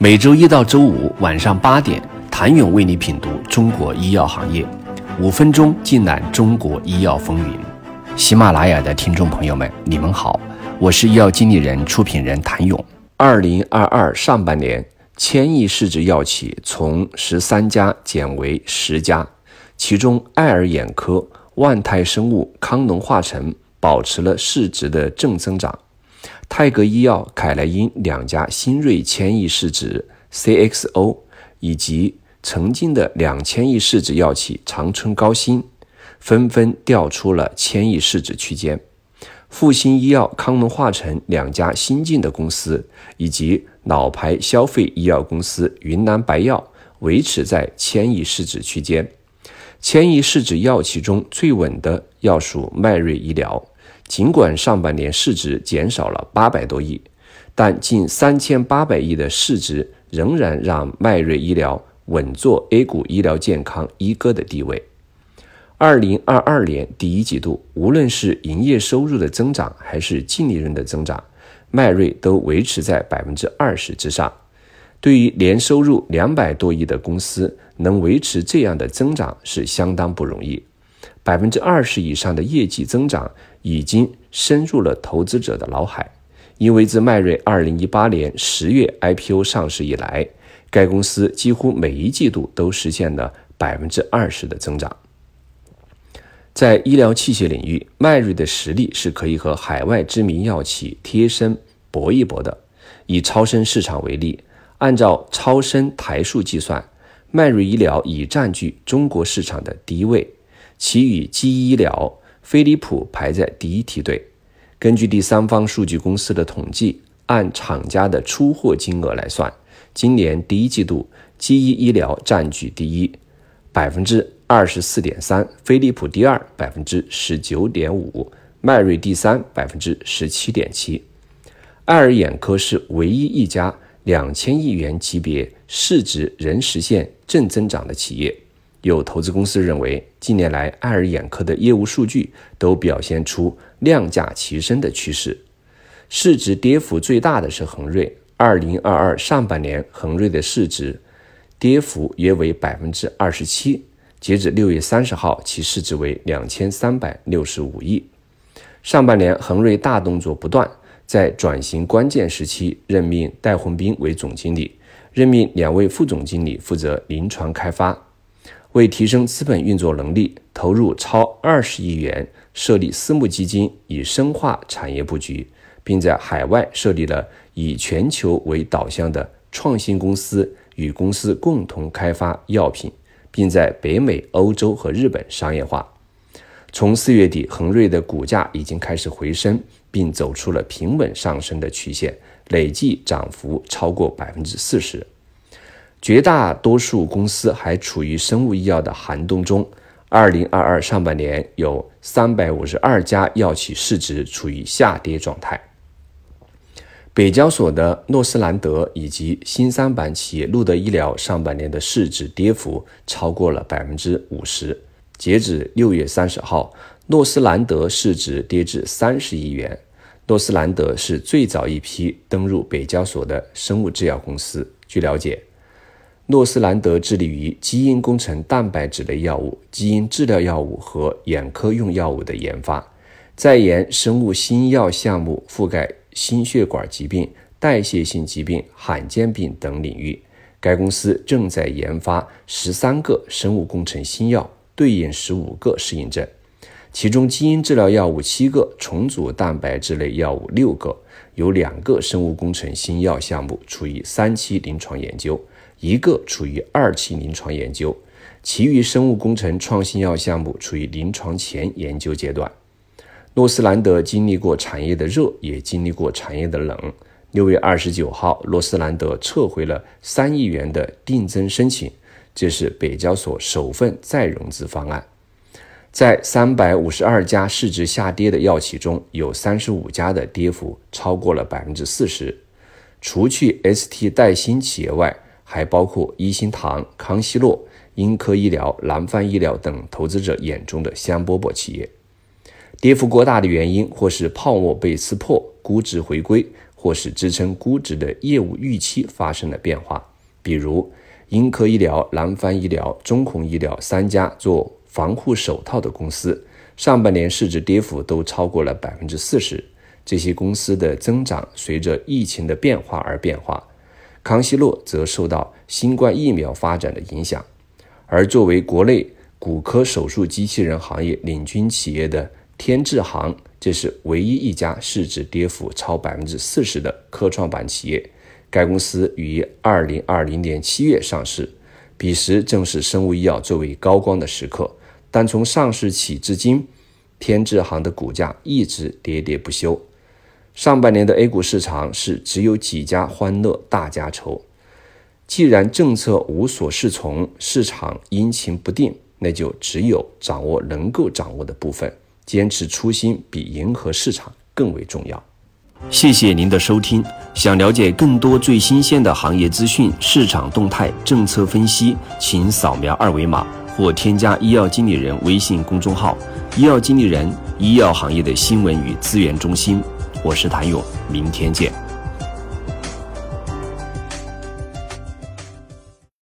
每周一到周五晚上八点，谭勇为你品读中国医药行业，五分钟尽览中国医药风云。喜马拉雅的听众朋友们，你们好，我是医药经理人、出品人谭勇。二零二二上半年，千亿市值药企从十三家减为十家，其中爱尔眼科、万泰生物、康龙化成保持了市值的正增长。泰格医药、凯莱因两家新锐千亿市值 CXO，以及曾经的两千亿市值药企长春高新，纷纷调出了千亿市值区间。复星医药、康龙化成两家新进的公司，以及老牌消费医药公司云南白药，维持在千亿市值区间。千亿市值药企中最稳的要数迈瑞医疗。尽管上半年市值减少了八百多亿，但近三千八百亿的市值仍然让迈瑞医疗稳坐 A 股医疗健康一哥的地位。二零二二年第一季度，无论是营业收入的增长还是净利润的增长，迈瑞都维持在百分之二十之上。对于年收入两百多亿的公司，能维持这样的增长是相当不容易。百分之二十以上的业绩增长已经深入了投资者的脑海，因为自迈瑞二零一八年十月 IPO 上市以来，该公司几乎每一季度都实现了百分之二十的增长。在医疗器械领域，迈瑞的实力是可以和海外知名药企贴身搏一搏的。以超声市场为例，按照超声台数计算，迈瑞医疗已占据中国市场的第一位。其与基医疗、飞利浦排在第一梯队。根据第三方数据公司的统计，按厂家的出货金额来算，今年第一季度，基医医疗占据第一，百分之二十四点三；飞利浦第二，百分之十九点五；迈瑞第三，百分之十七点七。爱尔眼科是唯一一家两千亿元级别市值仍实现正增长的企业。有投资公司认为，近年来爱尔眼科的业务数据都表现出量价齐升的趋势。市值跌幅最大的是恒瑞，二零二二上半年恒瑞的市值跌幅约为百分之二十七。截止六月三十号，其市值为两千三百六十五亿。上半年恒瑞大动作不断，在转型关键时期，任命戴宏斌为总经理，任命两位副总经理负责临床开发。为提升资本运作能力，投入超二十亿元设立私募基金，以深化产业布局，并在海外设立了以全球为导向的创新公司，与公司共同开发药品，并在北美、欧洲和日本商业化。从四月底，恒瑞的股价已经开始回升，并走出了平稳上升的曲线，累计涨幅超过百分之四十。绝大多数公司还处于生物医药的寒冬中。二零二二上半年，有三百五十二家药企市值处于下跌状态。北交所的诺斯兰德以及新三板企业路德医疗上半年的市值跌幅超过了百分之五十。截止六月三十号，诺斯兰德市值跌至三十亿元。诺斯兰德是最早一批登入北交所的生物制药公司。据了解。诺斯兰德致力于基因工程蛋白质类药物、基因治疗药物和眼科用药物的研发，在研生物新药项目覆盖心血管疾病、代谢性疾病、罕见病等领域。该公司正在研发十三个生物工程新药，对应十五个适应症，其中基因治疗药物七个，重组蛋白质类药物六个，有两个生物工程新药项目处于三期临床研究。一个处于二期临床研究，其余生物工程创新药项目处于临床前研究阶段。诺斯兰德经历过产业的热，也经历过产业的冷。六月二十九号，诺斯兰德撤回了三亿元的定增申请，这是北交所首份再融资方案。在三百五十二家市值下跌的药企中，有三十五家的跌幅超过了百分之四十。除去 ST 代新企业外，还包括一心堂、康希诺、英科医疗、南方医疗等投资者眼中的香饽饽企业。跌幅过大的原因，或是泡沫被撕破，估值回归，或是支撑估值的业务预期发生了变化。比如，英科医疗、南方医疗、中弘医疗三家做防护手套的公司，上半年市值跌幅都超过了百分之四十。这些公司的增长随着疫情的变化而变化。康希诺则受到新冠疫苗发展的影响，而作为国内骨科手术机器人行业领军企业的天智行，这是唯一一家市值跌幅超百分之四十的科创板企业。该公司于二零二零年七月上市，彼时正是生物医药最为高光的时刻。但从上市起至今，天智行的股价一直喋喋不休。上半年的 A 股市场是只有几家欢乐大家愁。既然政策无所适从，市场阴晴不定，那就只有掌握能够掌握的部分，坚持初心比迎合市场更为重要。谢谢您的收听。想了解更多最新鲜的行业资讯、市场动态、政策分析，请扫描二维码或添加医药经理人微信公众号“医药经理人”——医药行业的新闻与资源中心。我是谭勇，明天见。